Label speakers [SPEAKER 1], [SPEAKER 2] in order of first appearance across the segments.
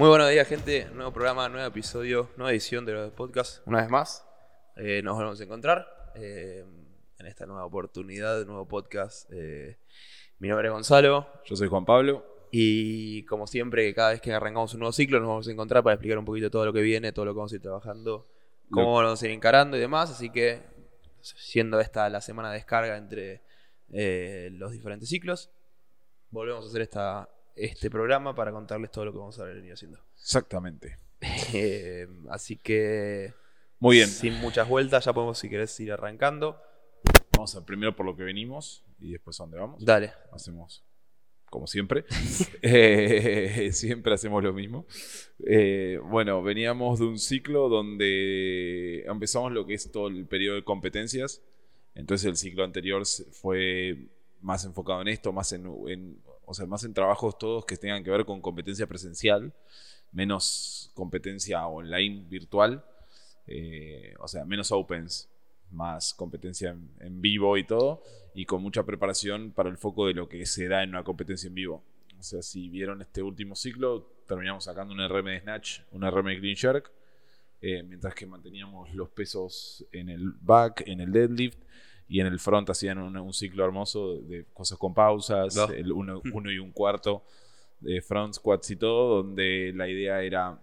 [SPEAKER 1] Muy buenos días, gente. Nuevo programa, nuevo episodio, nueva edición de los podcasts. Una vez más, eh, nos volvemos a encontrar eh, en esta nueva oportunidad, nuevo podcast. Eh, mi nombre es Gonzalo.
[SPEAKER 2] Yo soy Juan Pablo.
[SPEAKER 1] Y como siempre, cada vez que arrancamos un nuevo ciclo, nos vamos a encontrar para explicar un poquito todo lo que viene, todo lo que vamos a ir trabajando, cómo vamos a ir encarando y demás. Así que, siendo esta la semana de descarga entre los diferentes ciclos, volvemos a hacer esta este programa para contarles todo lo que vamos a venir haciendo.
[SPEAKER 2] Exactamente.
[SPEAKER 1] Eh, así que.
[SPEAKER 2] Muy bien.
[SPEAKER 1] Sin muchas vueltas, ya podemos, si querés, ir arrancando.
[SPEAKER 2] Vamos a primero por lo que venimos y después a dónde vamos.
[SPEAKER 1] Dale.
[SPEAKER 2] Hacemos como siempre. Eh, siempre hacemos lo mismo. Eh, bueno, veníamos de un ciclo donde empezamos lo que es todo el periodo de competencias. Entonces el ciclo anterior fue más enfocado en esto, más en o sea, más en trabajos todos que tengan que ver con competencia presencial, menos competencia online virtual, eh, o sea, menos opens, más competencia en, vivo y todo, y con mucha preparación para el foco de lo que se da en una competencia en vivo. O sea, si vieron este último ciclo, terminamos sacando un RM de Snatch, un RM de Green Shark, eh, mientras que manteníamos los pesos en el back, en el deadlift, y en el front hacían un, ciclo hermoso de cosas con pausas, el uno, y un cuarto de front squats y todo, donde la idea era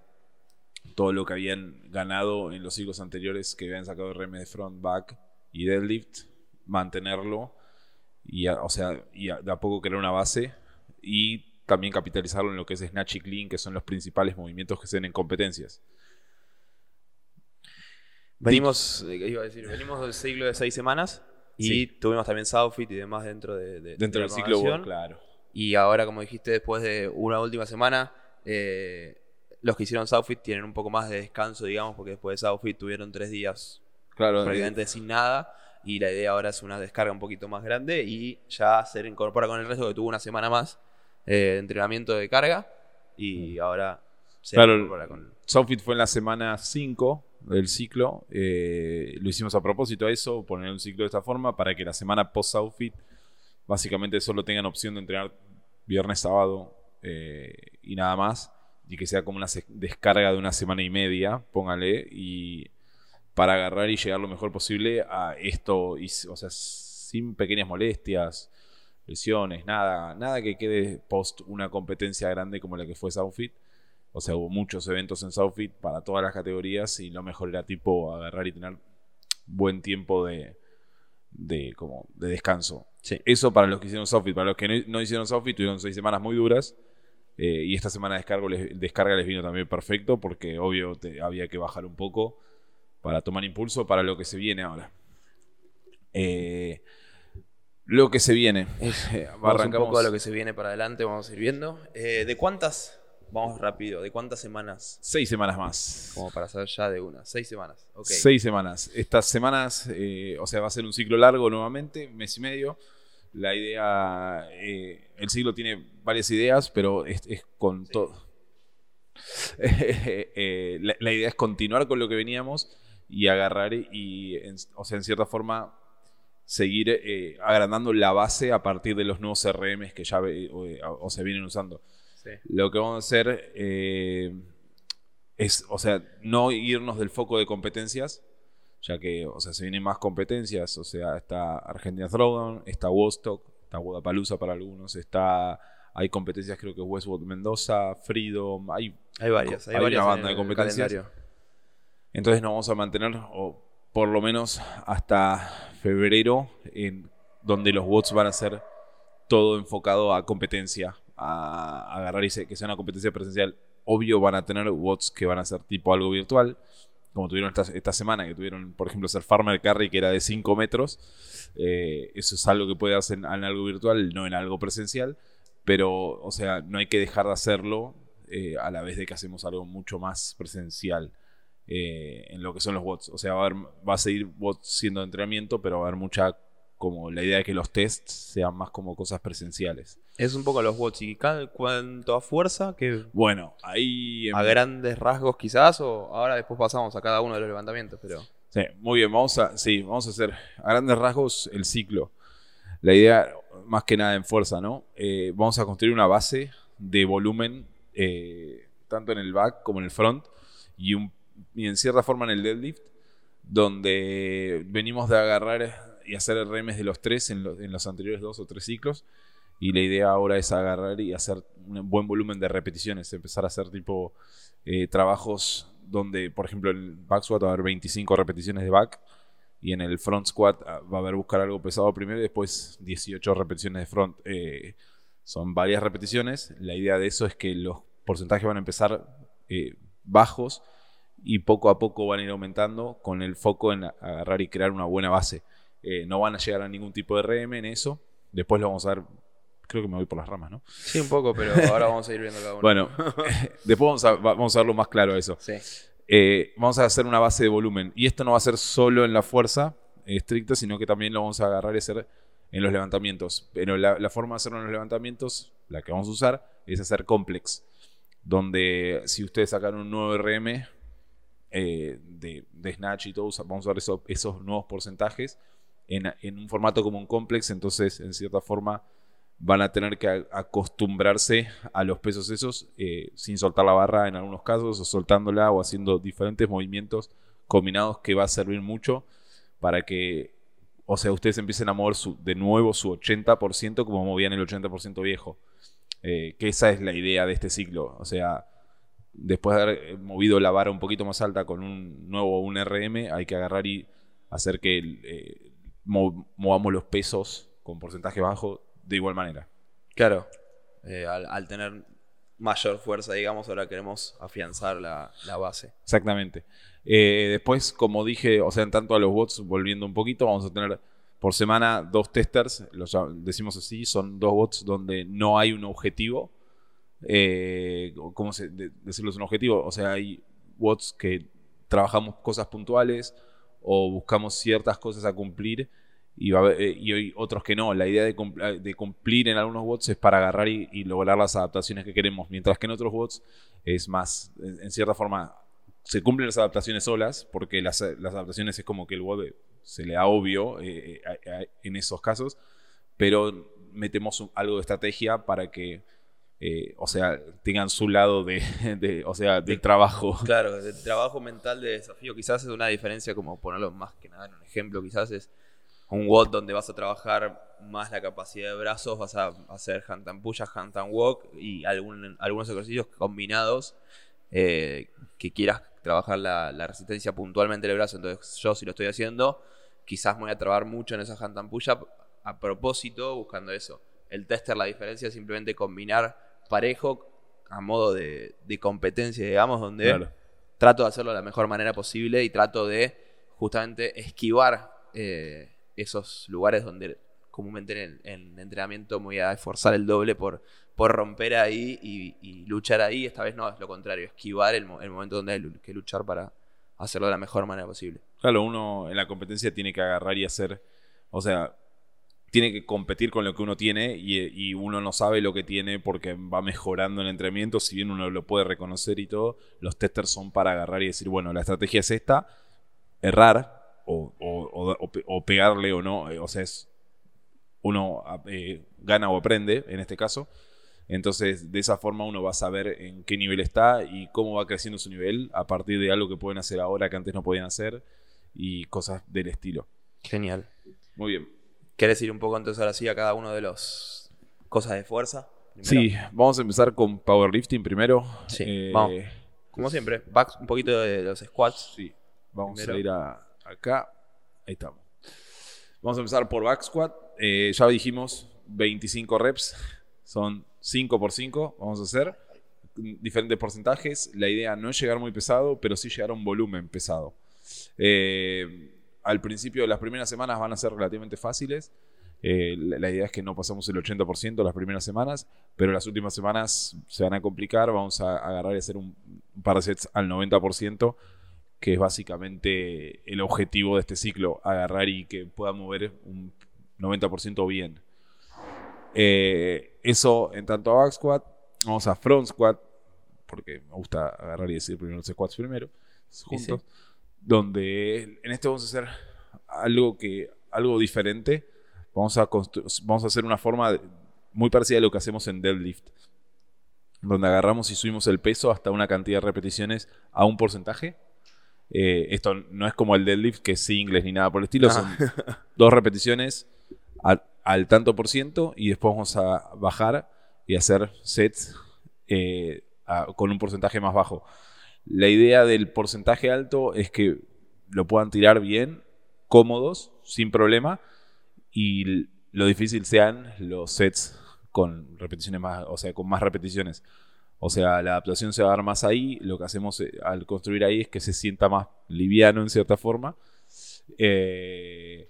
[SPEAKER 2] todo lo que habían ganado en los ciclos anteriores que habían sacado RM de front, back y deadlift, mantenerlo y o sea, y de a poco crear una base y también capitalizarlo en lo que es snatch y clean, que son los principales movimientos que se ven en competencias.
[SPEAKER 1] Venimos, eh, iba a decir, venimos del ciclo de seis semanas y tuvimos también Southfit y demás dentro de,
[SPEAKER 2] dentro del ciclo claro.
[SPEAKER 1] Y ahora, como dijiste, después de una última semana, eh, los que hicieron Southfit tienen un poco más de descanso, digamos, porque después de Southfit tuvieron tres días
[SPEAKER 2] claro,
[SPEAKER 1] prácticamente sin nada. Y la idea ahora es una descarga un poquito más grande y ya se incorpora con el resto que tuvo una semana más eh, de entrenamiento de carga. Y mm. ahora
[SPEAKER 2] se claro, con. Southfit fue en la semana 5 del ciclo. Eh, lo hicimos a propósito a eso, poner un ciclo de esta forma para que la semana post-outfit básicamente solo tengan opción de entrenar viernes, sábado eh, y nada más. Y que sea como una descarga de una semana y media, póngale, y para agarrar y llegar lo mejor posible a esto, y, o sea, sin pequeñas molestias, lesiones, nada, nada que quede post una competencia grande como la que fue Southfit. O sea, hubo muchos eventos en Southfit para todas las categorías y lo mejor era tipo agarrar y tener buen tiempo de, de, como, de descanso. Eso para los que hicieron Southfit. Para los que no, hicieron Southfit tuvieron seis semanas muy duras. Eh, y esta semana de descarga les, descarga les vino también perfecto porque obvio te, había que bajar un poco para tomar impulso para lo que se viene ahora. Eh, lo que se viene.
[SPEAKER 1] Vamos un poco a lo que se viene para adelante, vamos a ir viendo. Eh, ¿De cuántas Vamos rápido. ¿De cuántas semanas?
[SPEAKER 2] Seis semanas más.
[SPEAKER 1] Como para saber ya de una. Seis semanas.
[SPEAKER 2] Seis semanas. Estas semanas, eh, o sea, va a ser un ciclo largo nuevamente, mes y medio. La idea, eh, el ciclo tiene varias ideas, pero es, con todo. Eh, la, idea es continuar con lo que veníamos y agarrar y, o sea, en cierta forma, seguir agrandando la base a partir de los nuevos CRMs que ya o se vienen usando. Lo que vamos a hacer eh, es, o sea, no irnos del foco de competencias, ya que, o sea, se vienen más competencias, o sea, está Argentina Throwdown, está Wostock, está Guadalajara para algunos, está hay competencias creo que Westwood Mendoza, Freedom, hay,
[SPEAKER 1] hay varias,
[SPEAKER 2] hay, varias una banda de competencias. Entonces nos vamos a mantener o por lo menos hasta febrero en donde los bots van a ser todo enfocado a competencia, a, agarrar y que sea una competencia presencial, obvio van a tener bots que van a ser tipo algo virtual, como tuvieron esta, semana, que tuvieron, por ejemplo, ser Farmer Carry, que era de 5 metros. Eh, eso es algo que puede hacer en, algo virtual, no en algo presencial. Pero, o sea, no hay que dejar de hacerlo eh, a la vez de que hacemos algo mucho más presencial eh, en lo que son los bots. O sea, va a, va a seguir bots siendo de entrenamiento, pero va a haber mucha como la idea de que los tests sean más como cosas presenciales.
[SPEAKER 1] Es un poco los bots. ¿Y cuánto a fuerza? que
[SPEAKER 2] Bueno, ahí...
[SPEAKER 1] A grandes rasgos quizás, o ahora después pasamos a cada uno de los levantamientos, pero...
[SPEAKER 2] Sí, muy bien, vamos a, sí, vamos a hacer a grandes rasgos el ciclo. La idea, más que nada en fuerza, ¿no? Eh, vamos a construir una base de volumen eh, tanto en el back como en el front, y, un, y en cierta forma en el deadlift, donde venimos de agarrar y hacer RMs de los tres en, en los anteriores dos o tres ciclos. Y la idea ahora es agarrar y hacer un buen volumen de repeticiones, empezar a hacer tipo eh, trabajos donde, por ejemplo, el back squat va a haber 25 repeticiones de back y en el front squat ah, va a haber buscar algo pesado primero y después 18 repeticiones de front. Eh, son varias repeticiones. La idea de eso es que los porcentajes van a empezar eh, bajos y poco a poco van a ir aumentando con el foco en agarrar y crear una buena base. No van a llegar a ningún tipo de RM en eso. Después lo vamos a ver creo que me voy por las ramas, ¿no?
[SPEAKER 1] Sí, un poco, pero ahora vamos a ir viendo cada uno.
[SPEAKER 2] Bueno, después vamos a, vamos a verlo más claro eso.
[SPEAKER 1] Sí.
[SPEAKER 2] Eh, vamos a hacer una base de volumen. Y esto no va a ser solo en la fuerza estricta, sino que también lo vamos a agarrar y hacer en los levantamientos. Pero la, forma de hacerlo en los levantamientos, la que vamos a usar, es hacer complex. Donde si ustedes sacan un nuevo RM eh, de, Snatch y todo, vamos a usar esos nuevos porcentajes en, un formato como un complex. Entonces, en cierta forma van a tener que acostumbrarse a los pesos esos eh, sin soltar la barra en algunos casos o soltándola o haciendo diferentes movimientos combinados que va a servir mucho para que, o sea, ustedes empiecen a mover de nuevo su 80% como movían el 80% viejo. Eh, que esa es la idea de este ciclo. O sea, después de haber eh, movido la vara un poquito más alta con un nuevo un RM, hay que agarrar y hacer que movamos los pesos con porcentaje bajo de igual manera.
[SPEAKER 1] Claro, eh, al, tener mayor fuerza, digamos, ahora queremos afianzar la, base.
[SPEAKER 2] Exactamente. Eh, después, como dije, o sea, en tanto a los bots, volviendo un poquito, vamos a tener por semana dos testers, los decimos así, son dos bots donde no hay un objetivo. Eh, ¿Cómo se, decirlo es un objetivo? O sea, hay bots que trabajamos cosas puntuales o buscamos ciertas cosas a cumplir y, eh, y otros que no. La idea de, de, cumplir en algunos bots es para agarrar y, lograr las adaptaciones que queremos, mientras que en otros bots es más, en, cierta forma, se cumplen las adaptaciones solas, porque las, las adaptaciones es como que el bot se le da obvio eh, eh, en esos casos, pero metemos algo de estrategia para que... o sea, tengan su lado de, de o sea, del trabajo.
[SPEAKER 1] Claro, del trabajo mental de desafío. Quizás es una diferencia, como ponerlo más que nada en un ejemplo, quizás es un WOD donde vas a trabajar más la capacidad de brazos, vas a hacer hand and push, hand and walk y algunos ejercicios combinados eh, que quieras trabajar la, resistencia puntualmente del brazo. Entonces yo si lo estoy haciendo, quizás me voy a trabajar mucho en esa hand and push up a propósito buscando eso. El tester, la diferencia es simplemente combinar parejo a modo de, competencia, digamos, donde trato de hacerlo de la mejor manera posible y trato de justamente esquivar eh, esos lugares donde comúnmente en, el, entrenamiento me voy a esforzar el doble por, por romper ahí y, luchar ahí. Esta vez no, es lo contrario, esquivar el, momento donde hay que luchar para hacerlo de la mejor manera posible.
[SPEAKER 2] Claro, uno en la competencia tiene que agarrar y hacer, o sea, tiene que competir con lo que uno tiene y, y, uno no sabe lo que tiene porque va mejorando el entrenamiento, si bien uno lo puede reconocer y todo, los testers son para agarrar y decir, bueno, la estrategia es esta, errar, o, pegarle o no. Eh, o sea, es uno eh, gana o aprende en este caso. Entonces, de esa forma uno va a saber en qué nivel está y cómo va creciendo su nivel a partir de algo que pueden hacer ahora que antes no podían hacer y cosas del estilo.
[SPEAKER 1] Genial.
[SPEAKER 2] Muy bien.
[SPEAKER 1] ¿Quieres ir un poco entonces ahora sí a cada uno de los cosas de fuerza?
[SPEAKER 2] Sí, vamos a empezar con powerlifting primero.
[SPEAKER 1] Sí, eh, vamos. Como siempre, back, un poquito de los squats.
[SPEAKER 2] Sí, vamos a ir a, acá. Ahí estamos. Vamos a empezar por back squat. Eh, ya dijimos 25 reps. Son 5 por 5. Vamos a hacer diferentes porcentajes. La idea no es llegar muy pesado, pero sí llegar a un volumen pesado. Eh, al principio, las primeras semanas van a ser relativamente fáciles. Eh, la, idea es que no pasemos el 80% las primeras semanas, pero las últimas semanas se van a complicar. Vamos a agarrar y hacer un par de sets al 90% que es básicamente el objetivo de este ciclo, agarrar y que pueda mover un 90% bien. Eh, eso en tanto a back squat, vamos a front squat, porque me gusta agarrar y decir primero los squats primero, juntos, donde en este vamos a hacer algo, que, algo diferente, vamos a, vamos a hacer una forma muy parecida a lo que hacemos en deadlift. donde agarramos y subimos el peso hasta una cantidad de repeticiones a un porcentaje. Eh, esto no es como el deadlift, que es singles ni nada por el estilo, son dos repeticiones al, al tanto por ciento y después vamos a bajar y hacer sets eh, a- con un porcentaje más bajo. La idea del porcentaje alto es que lo puedan tirar bien, cómodos, sin problema, y lo difícil sean los sets con repeticiones más, o sea, con más repeticiones. O sea, la adaptación se va a dar más ahí. Lo que hacemos eh, al construir ahí es que se sienta más liviano en cierta forma. Eh,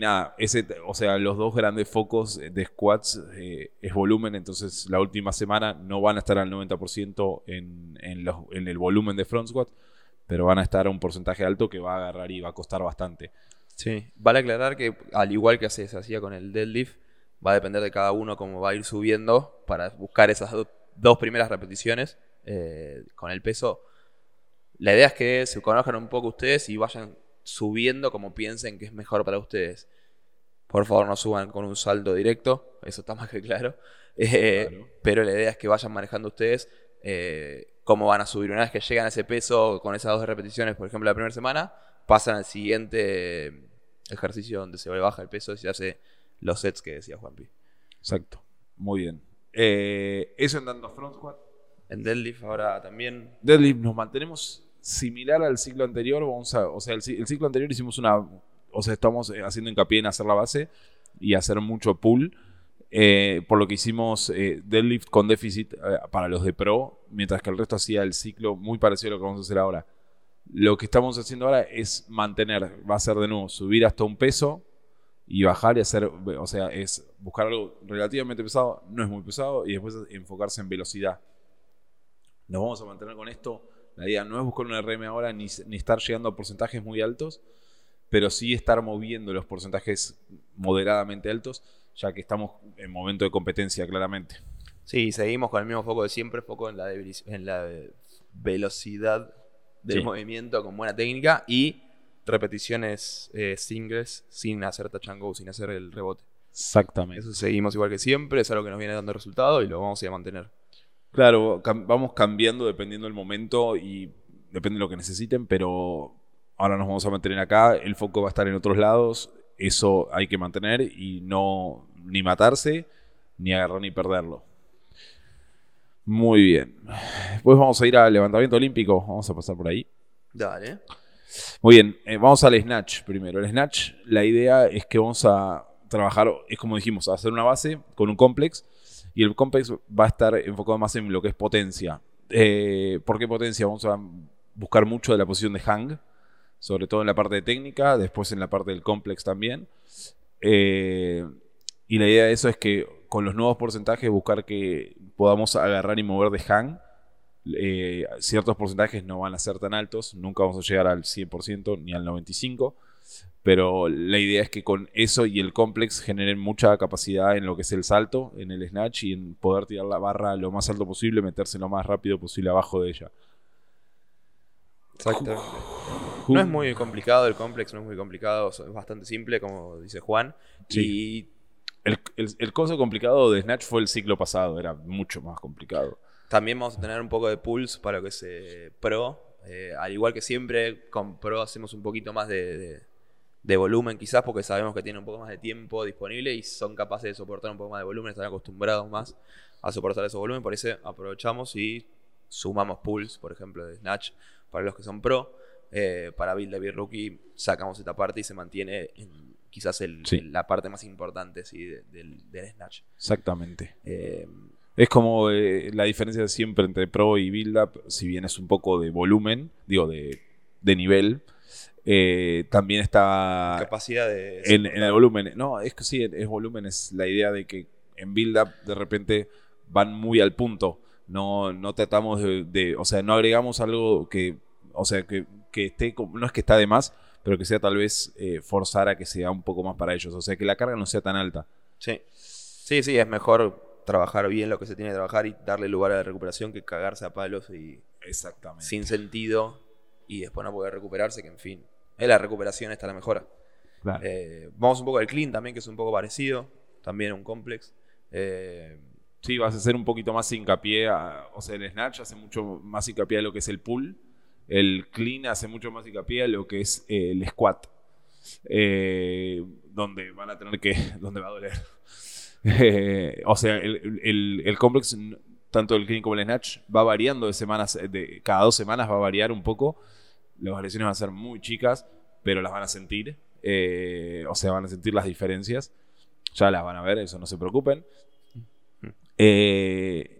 [SPEAKER 2] nada, ese, o sea, los dos grandes focos de squats eh, es volumen, entonces la última semana no van a estar al 90% en, en, los- en el volumen de front squat, pero van a estar a un porcentaje alto que va a agarrar y va a costar bastante.
[SPEAKER 1] Sí, vale aclarar que al igual que se hacía con el deadlift, va a depender de cada uno cómo va a ir subiendo para buscar esas do- dos primeras repeticiones eh, con el peso. La idea es que se conozcan un poco ustedes y vayan subiendo como piensen que es mejor para ustedes. Por favor, no suban con un salto directo, eso está más que claro. Eh,
[SPEAKER 2] Claro.
[SPEAKER 1] Pero la idea es que vayan manejando ustedes eh, cómo van a subir. Una vez que llegan a ese peso con esas dos repeticiones, por ejemplo, la primera semana, pasan al siguiente eh, ejercicio donde se baja el peso y se hace los sets que decía Juanpi.
[SPEAKER 2] Exacto. Muy bien. Eh, eso en tanto front squat.
[SPEAKER 1] En deadlift ahora también
[SPEAKER 2] Deadlift nos mantenemos similar al ciclo anterior. Vamos a, o sea, el, ci- el ciclo anterior hicimos una. O sea, estamos eh, haciendo hincapié en hacer la base y hacer mucho pull. eh, por lo que hicimos eh, deadlift con déficit para los de pro, mientras que el resto hacía el ciclo muy parecido a lo que vamos a hacer ahora. Lo que estamos haciendo ahora es mantener, va a ser de nuevo subir hasta un peso y bajar y hacer, o sea, es buscar algo relativamente pesado, no es muy pesado, y después enfocarse en velocidad. Nos vamos a mantener con esto. La idea no es buscar un RM ahora ni, ni estar llegando a porcentajes muy altos, pero sí estar moviendo los porcentajes moderadamente altos, ya que estamos en momento de competencia, claramente.
[SPEAKER 1] Sí, seguimos con el mismo foco de siempre, foco en la, debili- en la velocidad del
[SPEAKER 2] Sí.
[SPEAKER 1] movimiento con buena técnica y repeticiones eh, singles sin hacer touch and go, sin hacer el rebote.
[SPEAKER 2] Exactamente.
[SPEAKER 1] Eso seguimos igual que siempre, es algo que nos viene dando resultado y lo vamos a ir a mantener.
[SPEAKER 2] Claro, cam- vamos cambiando dependiendo del momento y depende de lo que necesiten, pero ahora nos vamos a mantener acá, el foco va a estar en otros lados, eso hay que mantener y no ni matarse, ni agarrar ni perderlo. Muy bien. Después vamos a ir al levantamiento olímpico, vamos a pasar por ahí.
[SPEAKER 1] Dale.
[SPEAKER 2] Muy bien, eh, vamos al snatch primero. El snatch, la idea es que vamos a trabajar, es como dijimos, hacer una base con un complex y el complex va a estar enfocado más en lo que es potencia. Eh, ¿Por qué potencia? Vamos a buscar mucho de la posición de hang, sobre todo en la parte de técnica, después en la parte del complex también. Eh, y la idea de eso es que con los nuevos porcentajes buscar que podamos agarrar y mover de hang eh, ciertos porcentajes no van a ser tan altos, nunca vamos a llegar al 100% ni al 95%, pero la idea es que con eso y el complex generen mucha capacidad en lo que es el salto, en el snatch y en poder tirar la barra lo más alto posible, meterse lo más rápido posible abajo de ella.
[SPEAKER 1] Exactamente. No es muy complicado el complex, no es muy complicado, es bastante simple, como dice Juan.
[SPEAKER 2] Sí. El, el, el coso complicado de snatch fue el ciclo pasado, era mucho más complicado.
[SPEAKER 1] Y también vamos a tener un poco de pulse para lo que es eh, pro. Eh, al igual que siempre, con pro hacemos un poquito más de, de- de volumen, quizás porque sabemos que tienen un poco más de tiempo disponible y son capaces de soportar un poco más de volumen, están acostumbrados más a soportar ese volumen. Por eso aprovechamos y sumamos pulse, por ejemplo, de snatch para los que son pro. Eh, para Build Beer Rookie sacamos esta parte y se mantiene en quizás el-
[SPEAKER 2] Sí.
[SPEAKER 1] la parte más importante sí, de- del, del snatch.
[SPEAKER 2] Exactamente.
[SPEAKER 1] Eh,
[SPEAKER 2] Es como eh, la diferencia siempre entre Pro y Build Up, si bien es un poco de volumen, digo, de, de nivel, eh, también está
[SPEAKER 1] capacidad de...
[SPEAKER 2] en, en el volumen. No, es que sí, es volumen, es la idea de que en Build Up de repente van muy al punto. No, no tratamos de, de- o sea, no agregamos algo que, o sea, que, que esté, no es que está de más, pero que sea tal vez eh, forzar a que sea un poco más para ellos. O sea, que la carga no sea tan alta.
[SPEAKER 1] Sí. sí, sí, es mejor trabajar bien lo que se tiene que trabajar y darle lugar a la recuperación que cagarse a palos y
[SPEAKER 2] Exactamente.
[SPEAKER 1] sin sentido y después no poder recuperarse, que en fin, es la recuperación está la mejora.
[SPEAKER 2] Claro.
[SPEAKER 1] Eh, vamos un poco al clean también, que es un poco parecido, también un complex. Eh,
[SPEAKER 2] sí, vas a hacer un poquito más hincapié, o sea, el snatch hace mucho más hincapié a lo que es el pull, el clean hace mucho más hincapié a lo que es eh, el squat, eh, donde van a tener que, donde va a doler. Eh, o sea, el, el, el complex, tanto el clean como el snatch, va variando de semanas, de, cada dos semanas va a variar un poco. Las variaciones van a ser muy chicas, pero las van a sentir. o sea, van a sentir las diferencias. Ya las van a ver, eso no se preocupen. Eh,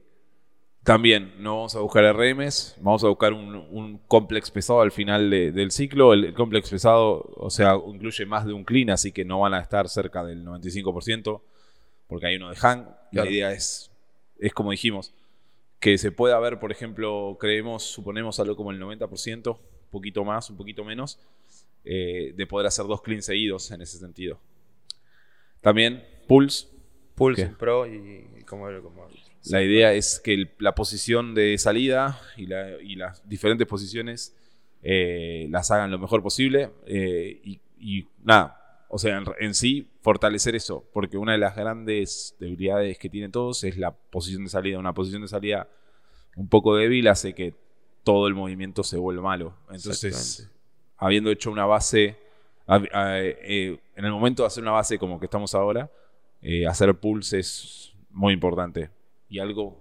[SPEAKER 2] también no vamos a buscar RMs, vamos a buscar un, un complex pesado al final del ciclo. El, complex pesado, o sea, incluye más de un clean, así que no van a estar cerca del 95%, porque hay uno de hang. La idea es, es como dijimos, que se pueda ver, por ejemplo, creemos, suponemos algo como el 90%, un poquito más, un poquito menos, eh, de poder hacer dos cleans seguidos en ese sentido. También Pulse.
[SPEAKER 1] Pulse Pro y, como,
[SPEAKER 2] La idea es que la posición de salida y, las diferentes posiciones eh, las hagan lo mejor posible. Eh, y, nada, o sea, en, sí, fortalecer eso. Porque una de las grandes debilidades que tienen todos es la posición de salida. Una posición de salida un poco débil hace que todo el movimiento se vuelva malo. Entonces, habiendo hecho una base eh, en el momento de hacer una base como que estamos ahora, eh, hacer pulse es muy importante. Y algo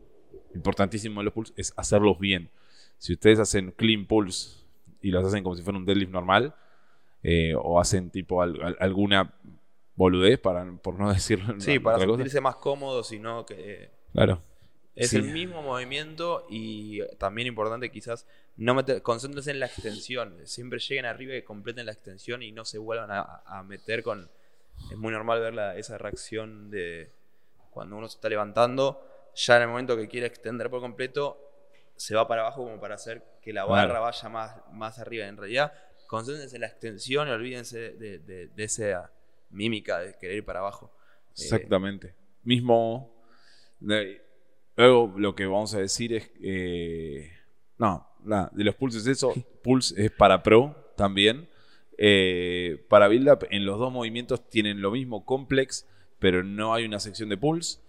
[SPEAKER 2] importantísimo de los pulls es hacerlos bien. Si ustedes hacen clean pulse y los hacen como si fuera un deadlift normal, eh, o hacen tipo alguna boludez, para, por no decir.
[SPEAKER 1] Sí, para sentirse más cómodos, sino que.
[SPEAKER 2] Claro.
[SPEAKER 1] Es el mismo movimiento y también importante quizás no meter, concéntrense en la extensión. Siempre lleguen arriba y completen la extensión y no se vuelvan a, meter con... Es muy normal ver esa reacción de cuando uno se está levantando, ya en el momento que quiere extender por completo, se va para abajo como para hacer que la barra vaya más, más arriba. En realidad, concéntrense en la extensión y olvídense de, esa mímica de querer ir para abajo.
[SPEAKER 2] Exactamente. Mismo... Luego lo que vamos a decir es. Eh, no, nada, de los pulses eso. Pulse es para Pro también. Eh, para Build Up, en los dos movimientos tienen lo mismo complex, pero no hay una sección de pulse.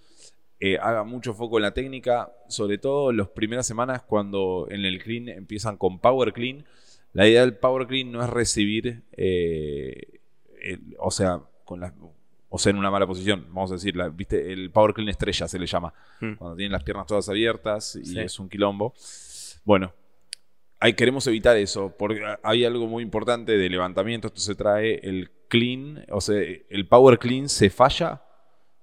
[SPEAKER 2] Eh, haga mucho foco en la técnica, sobre todo en las primeras semanas cuando en el clean empiezan con power clean. La idea del power clean no es recibir, o sea, con las, o sea, en una mala posición, vamos a decir, ¿viste? el power clean estrella se le llama, hmm. cuando tienen las piernas todas abiertas y es un quilombo. Bueno, ahí queremos evitar eso, porque hay algo muy importante de levantamiento, esto se trae el clean, o sea, el power clean se falla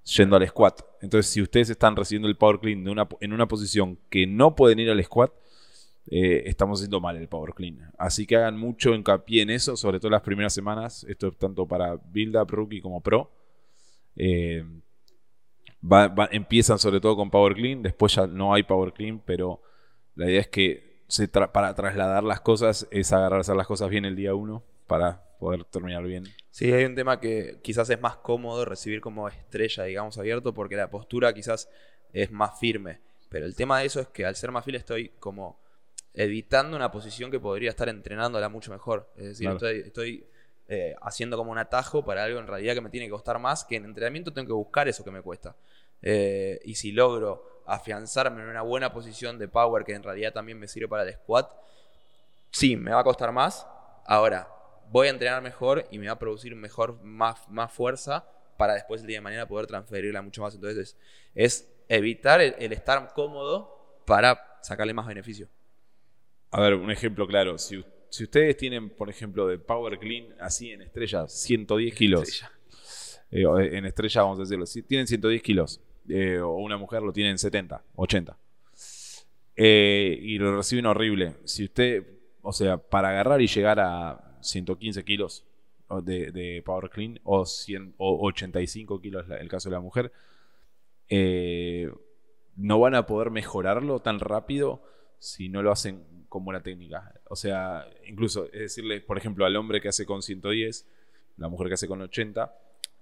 [SPEAKER 2] yendo al squat. Entonces, si ustedes están recibiendo el power clean de una, en una posición que no pueden ir al squat, eh, estamos haciendo mal el power clean. Así que hagan mucho hincapié en eso, sobre todo las primeras semanas. Esto es tanto para build up, rookie como pro. Eh, empiezan sobre todo con Power Clean, después ya no hay Power Clean, pero la idea es que para trasladar las cosas es agarrar a hacer las cosas bien el día uno para poder terminar bien.
[SPEAKER 1] Sí, hay un tema que quizás es más cómodo recibir como estrella, digamos, abierto, porque la postura quizás es más firme. Pero el tema de eso es que al ser más firme estoy como evitando una posición que podría estar entrenándola mucho mejor. Es decir, estoy eh, haciendo como un atajo para algo en realidad que me tiene que costar más, que en entrenamiento tengo que buscar eso que me cuesta. Eh, y si logro afianzarme en una buena posición de power que en realidad también me sirve para el squat, sí, me va a costar más. Ahora, voy a entrenar mejor y me va a producir mejor, más, más fuerza para después el día de mañana poder transferirla mucho más. Entonces, es, evitar el, estar cómodo para sacarle más beneficio.
[SPEAKER 2] A ver, un ejemplo claro. Si si ustedes tienen, por ejemplo, de Power Clean, así en estrella, 110 kilos. Eh, en estrella, vamos a decirlo. Si tienen 110 kilos, eh, o una mujer lo tiene en 70, 80. Eh, y lo reciben horrible. Si usted, o sea, para agarrar y llegar a 115 kilos de, Power Clean, o, 100, o 85 kilos el caso de la mujer, no van a poder mejorarlo tan rápido si no lo hacen con buena técnica. O sea, incluso es decirle, por ejemplo, al hombre que hace con 110, la mujer que hace con 80,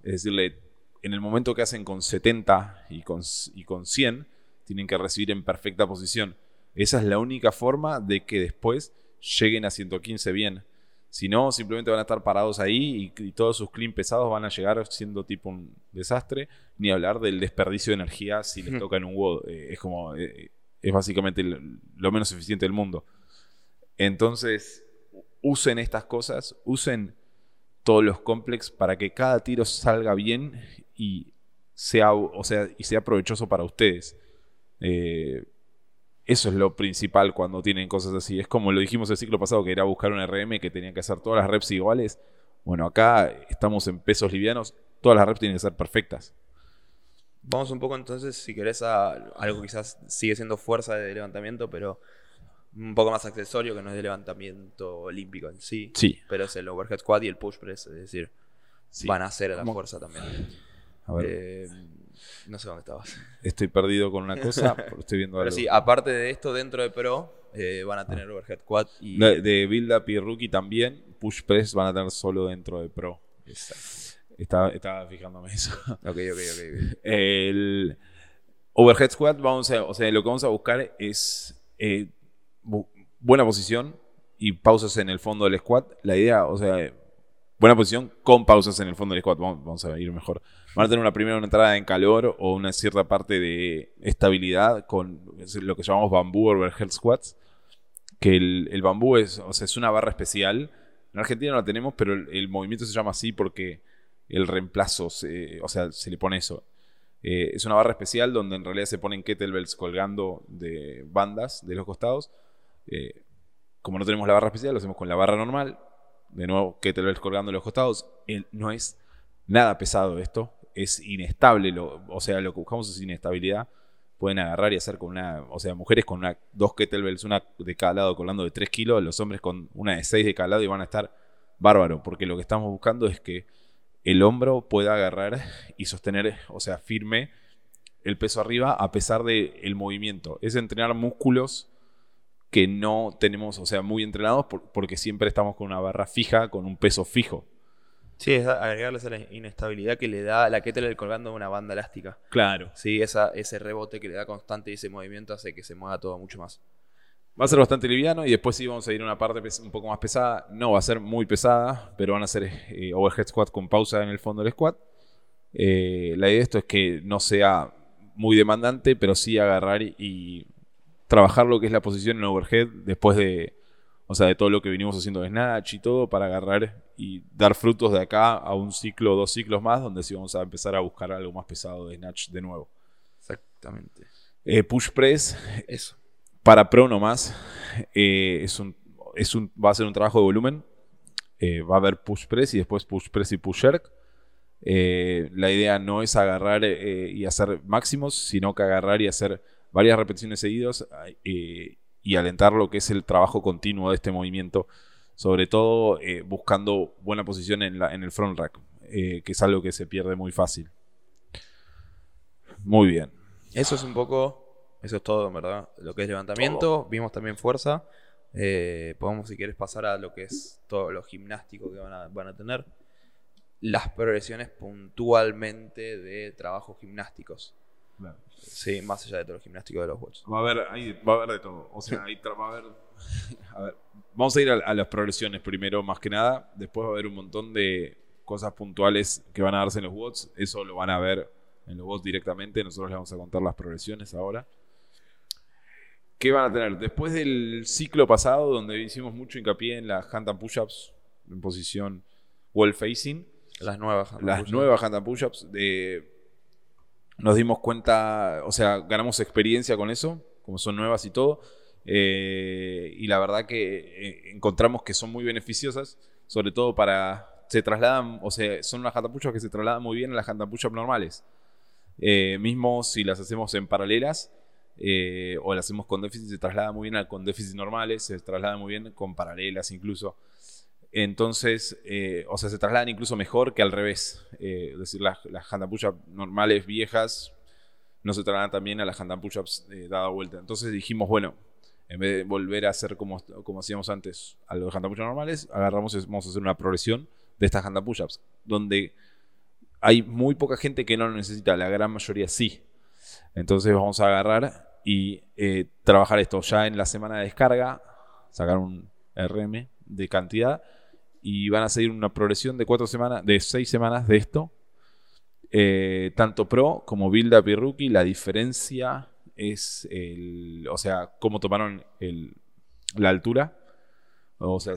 [SPEAKER 2] es decirle, en el momento que hacen con 70 y con, y con 100, tienen que recibir en perfecta posición. Esa es la única forma de que después lleguen a 115 bien. Si no, simplemente van a estar parados ahí y, todos sus clean pesados van a llegar siendo tipo un desastre. Ni hablar del desperdicio de energía si les toca en un WOD. Eh, es como, eh, es básicamente lo menos eficiente del mundo. Entonces, usen estas cosas, usen todos los complex para que cada tiro salga bien y sea, o sea, y sea provechoso para ustedes. Eh, eso es lo principal cuando tienen cosas así. Es como lo dijimos el ciclo pasado, que era buscar un RM que tenían que hacer todas las reps iguales. Bueno, acá estamos en pesos livianos, todas las reps tienen que ser perfectas.
[SPEAKER 1] Vamos un poco entonces, si querés, a algo quizás sigue siendo fuerza de levantamiento, pero un poco más accesorio, que no es de levantamiento olímpico en sí.
[SPEAKER 2] Sí.
[SPEAKER 1] Pero es el overhead squat y el push press, es decir, van a ser la fuerza también. A ver. Eh, no sé dónde estabas.
[SPEAKER 2] Estoy perdido con una cosa, estoy viendo
[SPEAKER 1] algo. Pero sí, aparte de esto, dentro de Pro eh, van a tener ah. overhead quad y...
[SPEAKER 2] De, Build Up y Rookie también, Push Press van a tener solo dentro de Pro. Estaba, estaba fijándome eso.
[SPEAKER 1] Ok, ok, ok.
[SPEAKER 2] El overhead squat, vamos a, o sea, lo que vamos a buscar es eh, buena posición y pausas en el fondo del squat. La idea, o sea, buena posición con pausas en el fondo del squat. Vamos, a ir mejor. Van a tener una primera entrada en calor o una cierta parte de estabilidad con lo que llamamos bambú overhead squats. Que el, bambú es, o sea, es una barra especial. En Argentina no la tenemos, pero el, movimiento se llama así porque el reemplazo, o sea, se le pone eso. Eh, es una barra especial donde en realidad se ponen kettlebells colgando de bandas de los costados. Eh, como no tenemos la barra especial, lo hacemos con la barra normal de nuevo, que colgando los costados, no es nada pesado esto, es inestable, lo, o sea, lo que buscamos es inestabilidad. Pueden agarrar y hacer con una, o sea, mujeres con una, dos kettlebells, una de cada lado colgando de 3 kilos, los hombres con una de 6 de cada lado y van a estar bárbaro, porque lo que estamos buscando es que el hombro pueda agarrar y sostener, o sea, firme el peso arriba a pesar del el movimiento. Es entrenar músculos que no tenemos, o sea, muy entrenados porque siempre estamos con una barra fija, con un peso fijo.
[SPEAKER 1] Sí, es agregarle esa inestabilidad que le da la kettlebell colgando una banda elástica.
[SPEAKER 2] Claro.
[SPEAKER 1] Sí, esa, ese rebote que le da constante y ese movimiento hace que se mueva todo mucho más.
[SPEAKER 2] Va a ser bastante liviano y después sí vamos a ir a una parte un poco más pesada. No va a ser muy pesada, pero van a ser eh, overhead squat con pausa en el fondo del squat. Eh, la idea de esto es que no sea muy demandante, pero sí agarrar y trabajar lo que es la posición en overhead después de, o sea, de todo lo que venimos haciendo de Snatch y todo para agarrar y dar frutos de acá a un ciclo o dos ciclos más donde sí vamos a empezar a buscar algo más pesado de Snatch de nuevo.
[SPEAKER 1] Exactamente.
[SPEAKER 2] Eh, push Press, eso. Para Pro nomás, eh, es un, es un, va a ser un trabajo de volumen. Eh, va a haber Push Press y después Push Press y Push Jerk. la idea no es agarrar y hacer máximos, sino que agarrar y hacer varias repeticiones seguidas eh, y alentar lo que es el trabajo continuo de este movimiento, sobre todo eh, buscando buena posición en, la, en, el front rack, eh, que es algo que se pierde muy fácil. Muy bien.
[SPEAKER 1] Eso es un poco, eso es todo, ¿verdad? Lo que es levantamiento, vimos también fuerza. podemos, si quieres, pasar a lo que es todo lo gimnástico que van a, van a tener. Las progresiones puntualmente de trabajos gimnásticos. Sí, más allá de todo lo gimnástico de los Watch.
[SPEAKER 2] Va a haber, va a haber de todo. O sea, ahí va a haber. A ver, vamos a ir a, las progresiones primero, más que nada. Después va a haber un montón de cosas puntuales que van a darse en los watts. Eso lo van a ver en los watts directamente. Nosotros les vamos a contar las progresiones ahora. ¿Qué van a tener? Después del ciclo pasado, donde hicimos mucho hincapié en las hand and push-ups en posición wall facing.
[SPEAKER 1] Las nuevas
[SPEAKER 2] hand Las nuevas hand and push-ups de nos dimos cuenta, o sea, ganamos experiencia con eso, como son nuevas y todo. Eh, y la verdad que eh, encontramos que son muy beneficiosas, sobre todo para. Se trasladan, o sea, son unas jantapuchas que se trasladan muy bien a las jantapuchas normales. Eh, mismo si las hacemos en paralelas o las hacemos con déficit, se traslada muy bien con déficits normales, se traslada muy bien con paralelas incluso. Entonces, eh, o sea, se trasladan incluso mejor que al revés. Eh, es decir, las, las normales viejas no se trasladan también a las hand push-ups eh, dada vuelta. Entonces dijimos, bueno, en vez de volver a hacer como, como hacíamos antes a los hand push-ups normales, agarramos y vamos a hacer una progresión de estas hand push-ups, donde hay muy poca gente que no lo necesita, la gran mayoría sí. Entonces vamos a agarrar y trabajar esto ya en la semana de descarga, sacar un RM de cantidad y van a seguir una progresión de cuatro semanas, de seis semanas de esto. Eh, tanto pro como build up y rookie, la diferencia es el, o sea, cómo tomaron el, la altura. O sea,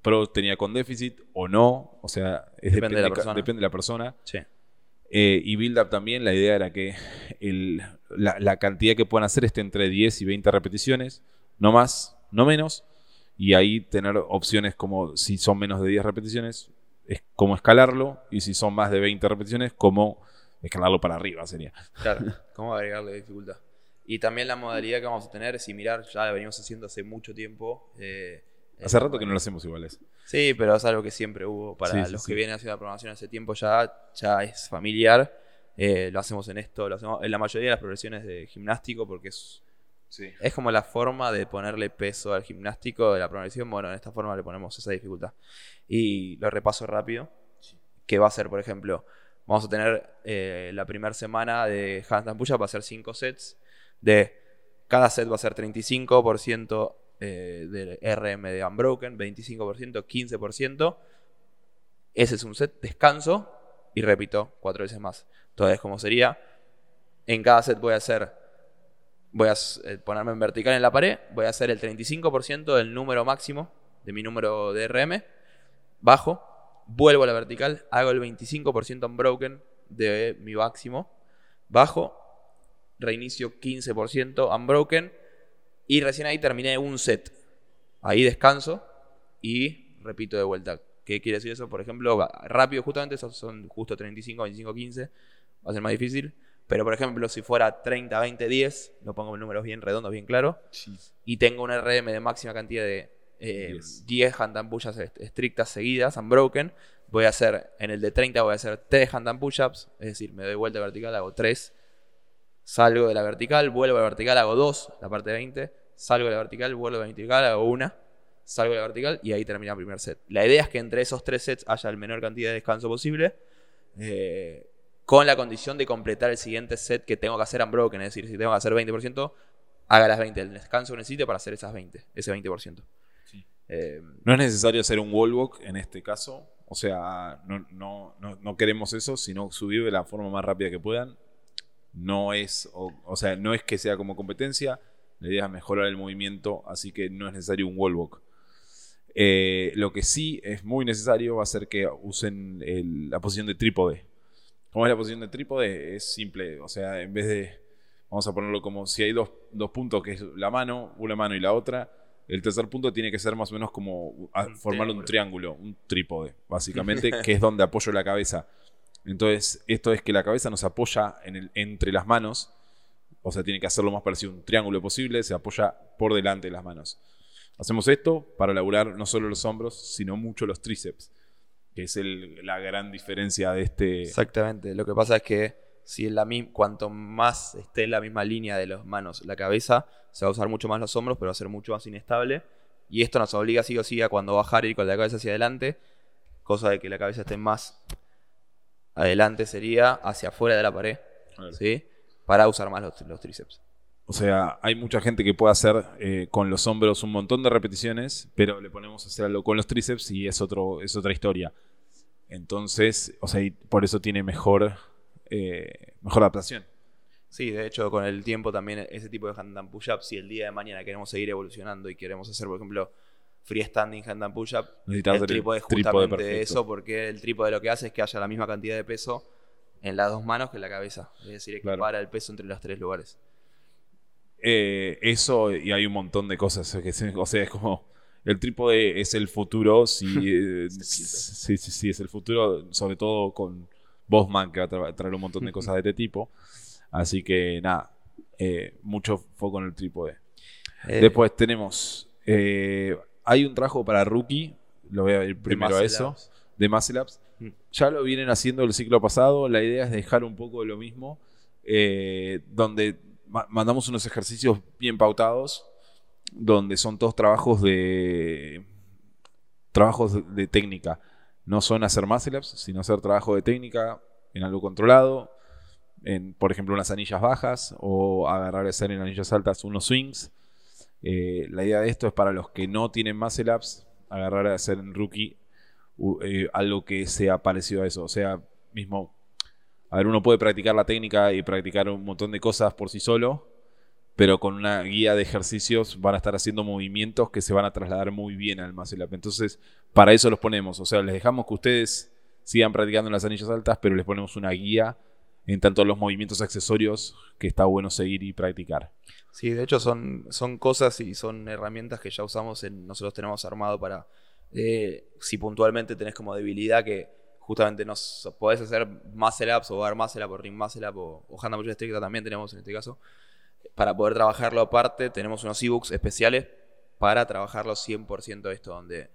[SPEAKER 2] pro tenía con déficit o no, o sea, es
[SPEAKER 1] Depende de la persona.
[SPEAKER 2] depende de la persona.
[SPEAKER 1] Sí.
[SPEAKER 2] Eh, y build up también, la idea era que el- la, la cantidad que puedan hacer esté entre 10 y 20 repeticiones, no más, no menos. Y ahí tener opciones como si son menos de 10 repeticiones, es como escalarlo. Y si son más de 20 repeticiones, como escalarlo para arriba sería.
[SPEAKER 1] Claro, ¿cómo agregarle dificultad? Y también la modalidad que vamos a tener es similar, ya la venimos haciendo hace mucho tiempo. eh,
[SPEAKER 2] Hace rato que no lo hacemos iguales.
[SPEAKER 1] Sí, pero es algo que siempre hubo. Para
[SPEAKER 2] Sí, sí,
[SPEAKER 1] los
[SPEAKER 2] sí.
[SPEAKER 1] que vienen haciendo la programación hace tiempo ya, ya es familiar. Eh, lo hacemos en esto, lo hacemos en la mayoría de las progresiones de gimnástico porque es,
[SPEAKER 2] Sí.
[SPEAKER 1] es como la forma de ponerle peso al gimnástico de la programación. Bueno, en esta forma le ponemos esa dificultad. Y lo repaso rápido. Que va a ser, por ejemplo, vamos a tener eh, la primera semana de handstand push-up, va a ser 5 sets. De cada set va a ser 35% eh, de RM de Unbroken, 25%, 15%. Ese es un set, descanso y repito cuatro veces más. Entonces, como sería, en cada set voy a hacer, voy a eh, ponerme en vertical en la pared, voy a hacer el 35% del número máximo de mi número de RM, bajo, vuelvo a la vertical, hago el 25% unbroken de mi máximo, bajo, reinicio 15% unbroken y recién ahí terminé un set. Ahí descanso y repito de vuelta. ¿Qué quiere decir eso? Por ejemplo, rápido justamente, esos son justo 35, 25, 15. Va a ser más difícil. Pero por ejemplo, si fuera 30, 20, 10, lo pongo en números bien redondos, bien claros. Y tengo un RM de máxima cantidad de eh,
[SPEAKER 2] 10.
[SPEAKER 1] 10 hand and push-ups est- estrictas seguidas, unbroken. Voy a hacer, en el de 30 voy a hacer 3 hand and push-ups. Es decir, me doy vuelta vertical, hago 3. Salgo de la vertical, vuelvo a la vertical, hago 2, la parte de 20. Salgo de la vertical, vuelvo a la vertical, hago 1. Salgo de la vertical y ahí termina el primer set. La idea es que entre esos tres sets haya la menor cantidad de descanso posible. eh, con la condición de completar el siguiente set que tengo que hacer unbroken. Es decir, si tengo que hacer 20%, haga las 20. El descanso que necesite para hacer esas 20, ese 20%.
[SPEAKER 2] Sí.
[SPEAKER 1] Eh,
[SPEAKER 2] No es necesario hacer un wall walk en este caso. O sea, no, no, no, no queremos eso, sino subir de la forma más rápida que puedan. No es, o, o sea, no es que sea como competencia. La idea es mejorar el movimiento, así que no es necesario un wall walk. Eh, lo que sí es muy necesario va a ser que usen el- la posición de trípode. ¿Cómo es la posición de trípode? Es simple, o sea, en vez de, vamos a ponerlo como si hay dos, dos puntos, que es la mano, una mano y la otra, el tercer punto tiene que ser más o menos como formar un
[SPEAKER 1] triángulo.
[SPEAKER 2] triángulo, un trípode, básicamente, que es donde apoyo la cabeza. Entonces, esto es que la cabeza nos apoya en el, entre las manos, o sea, tiene que hacer lo más parecido a un triángulo posible, se apoya por delante de las manos. Hacemos esto para laburar no solo los hombros, sino mucho los tríceps, que es el- la gran diferencia de este...
[SPEAKER 1] Exactamente. Lo que pasa es que si en la cuanto más esté en la misma línea de las manos la cabeza, se va a usar mucho más los hombros, pero va a ser mucho más inestable. Y esto nos obliga sí o sí a cuando bajar ir con la cabeza hacia adelante, cosa de que la cabeza esté más adelante sería hacia afuera de la pared. ¿sí? Para usar más los, los tríceps.
[SPEAKER 2] O sea, hay mucha gente que puede hacer eh, con los hombros un montón de repeticiones, pero le ponemos a hacerlo con los tríceps y es, otro, es otra historia. Entonces, o sea, y por eso tiene mejor, eh, mejor adaptación.
[SPEAKER 1] Sí, de hecho, con el tiempo también ese tipo de hand and push-up, si el día de mañana queremos seguir evolucionando y queremos hacer, por ejemplo, freestanding hand and push-up, el trípode es
[SPEAKER 2] trípode
[SPEAKER 1] justamente
[SPEAKER 2] perfecto.
[SPEAKER 1] eso, porque el trípode lo que hace es que haya la misma cantidad de peso en las dos manos que en la cabeza. Es decir,
[SPEAKER 2] Claro.
[SPEAKER 1] equipara el peso entre los tres lugares.
[SPEAKER 2] Eh, eso y hay un montón de cosas. que se- o sea, es como el trípode es el futuro. Eh, sí, sí, sí, es el futuro, sobre todo con Bosman, que va a tra- traer un montón de cosas de este tipo. Así que nada, eh, mucho foco en el trípode.
[SPEAKER 1] Eh,
[SPEAKER 2] Después tenemos. eh, hay un trabajo para rookie. Lo voy a ir primero a eso. De Muscle Ups.
[SPEAKER 1] Mm.
[SPEAKER 2] Ya lo vienen haciendo el ciclo pasado. La idea es dejar un poco de lo mismo. eh, donde ma- mandamos unos ejercicios bien pautados. Donde son todos trabajos de. Trabajos de, técnica. No son hacer muscle sino hacer trabajo de técnica en algo controlado. En, por ejemplo, unas anillas bajas. O agarrar y hacer en anillas altas unos swings. Eh, la idea de esto es para los que no tienen muscle ups, agarrar a hacer en rookie eh, algo que sea parecido a eso. O sea, mismo, a ver, uno puede practicar la técnica y practicar un montón de cosas por sí solo, pero con una guía de ejercicios van a estar haciendo movimientos que se van a trasladar muy bien al muscle. Entonces, para eso los ponemos. O sea, les dejamos que ustedes sigan practicando en las anillas altas, pero les ponemos una guía en tanto los movimientos accesorios que está bueno seguir y practicar.
[SPEAKER 1] Sí, de hecho son, son cosas y son herramientas que ya usamos, en, nosotros tenemos armado para, eh, si puntualmente tenés como debilidad que justamente nos podés hacer muscle ups o bar muscle up o ring muscle up o, o hand estricta también tenemos en este caso, para poder trabajarlo aparte tenemos unos ebooks especiales para trabajarlo 100% esto, donde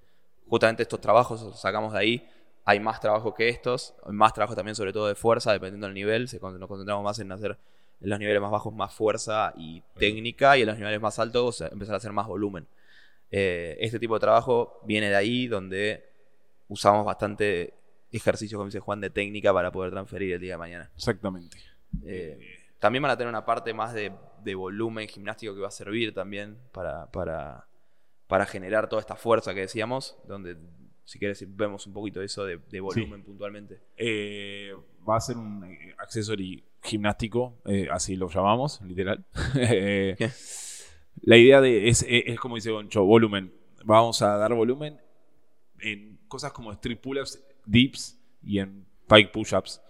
[SPEAKER 1] justamente estos trabajos los sacamos de ahí. Hay más trabajo que estos, más trabajo también sobre todo de fuerza, dependiendo del nivel, nos concentramos más en hacer en los niveles más bajos más fuerza y técnica y en los niveles más altos empezar a hacer más volumen. Eh, este tipo de trabajo viene de ahí donde usamos bastante ejercicio, como dice Juan, de técnica para poder transferir el día de mañana.
[SPEAKER 2] Exactamente.
[SPEAKER 1] Eh, también van a tener una parte más de, volumen gimnástico que va a servir también para, para, para generar toda esta fuerza que decíamos, donde si quieres, vemos un poquito de eso de, volumen puntualmente.
[SPEAKER 2] Eh, va a ser un eh, accesory gimnástico, eh, así lo llamamos, literal. la idea de es, como dice Goncho, volumen. Vamos a dar volumen en cosas como street pull-ups, dips y en pike push-ups.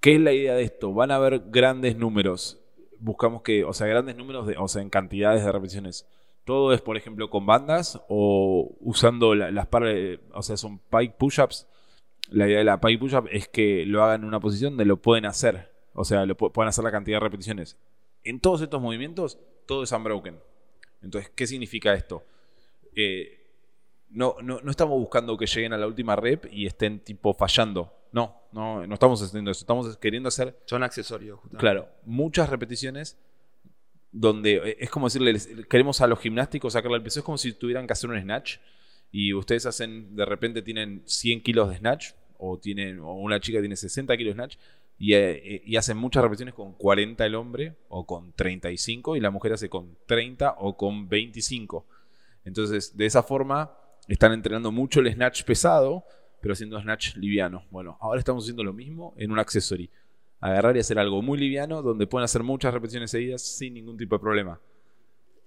[SPEAKER 2] ¿Qué es la idea de esto? Van a haber grandes números. Buscamos que, o sea, grandes números, de, o sea, en cantidades de repeticiones todo es, por ejemplo, con bandas o usando las pares, o sea, son pike push-ups. La idea de la pike push-up es que lo hagan en una posición donde lo pueden hacer. O sea, lo pueden hacer la cantidad de repeticiones. En todos estos movimientos, todo es unbroken. Entonces, ¿qué significa esto? Eh, no, no, no, estamos buscando que lleguen a la última rep y estén tipo fallando. No, no, no estamos haciendo eso. Estamos queriendo hacer.
[SPEAKER 1] Son accesorios, justamente.
[SPEAKER 2] Claro, muchas repeticiones donde eh, es como decirle, queremos a los gimnásticos sacarle el peso, es como si tuvieran que hacer un snatch y ustedes hacen, de repente tienen 100 kilos de snatch o, tienen, o una chica tiene 60 kilos de snatch y, eh, y, hacen muchas repeticiones con 40 el hombre o con 35 y la mujer hace con 30 o con 25. Entonces, de esa forma, están entrenando mucho el snatch pesado, pero haciendo snatch liviano. Bueno, ahora estamos haciendo lo mismo en un accesory agarrar y hacer algo muy liviano donde pueden hacer muchas repeticiones seguidas sin ningún tipo de problema.